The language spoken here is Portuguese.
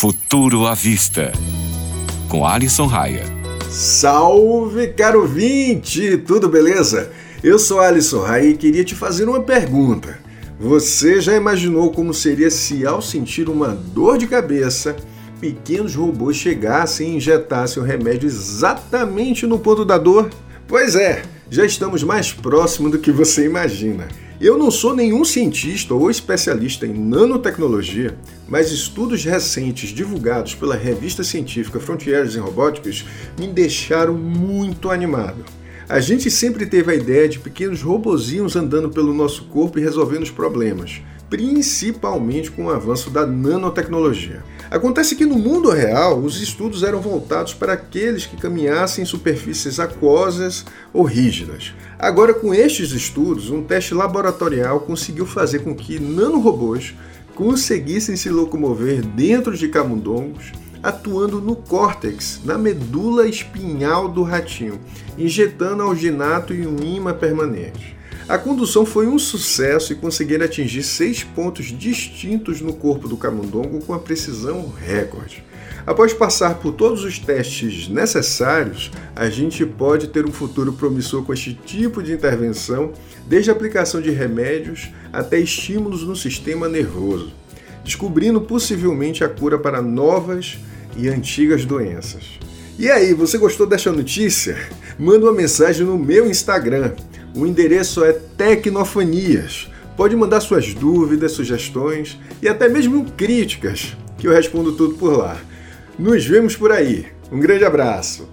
Futuro à Vista, com Alison Raia. Salve, caro ouvinte! Tudo beleza? Eu sou Alisson Raia e queria te fazer uma pergunta. Você já imaginou como seria se, ao sentir uma dor de cabeça, pequenos robôs chegassem e injetassem o remédio exatamente no ponto da dor? Pois é, já estamos mais próximo do que você imagina. Eu não sou nenhum cientista ou especialista em nanotecnologia, mas estudos recentes divulgados pela revista científica Frontiers in Robotics me deixaram muito animado. A gente sempre teve a ideia de pequenos robozinhos andando pelo nosso corpo e resolvendo os problemas, principalmente com o avanço da nanotecnologia. Acontece que no mundo real, os estudos eram voltados para aqueles que caminhassem em superfícies aquosas ou rígidas. Agora, com estes estudos, um teste laboratorial conseguiu fazer com que nanorobôs conseguissem se locomover dentro de camundongos, atuando no córtex, na medula espinhal do ratinho, injetando alginato e um imã permanente. A condução foi um sucesso e conseguiram atingir seis pontos distintos no corpo do camundongo com a precisão recorde. Após passar por todos os testes necessários, a gente pode ter um futuro promissor com este tipo de intervenção, desde a aplicação de remédios até estímulos no sistema nervoso, descobrindo possivelmente a cura para novas e antigas doenças. E aí, você gostou desta notícia? Manda uma mensagem no meu Instagram, o endereço é Tecnofanias. Pode mandar suas dúvidas, sugestões e até mesmo críticas, que eu respondo tudo por lá. Nos vemos por aí. Um grande abraço!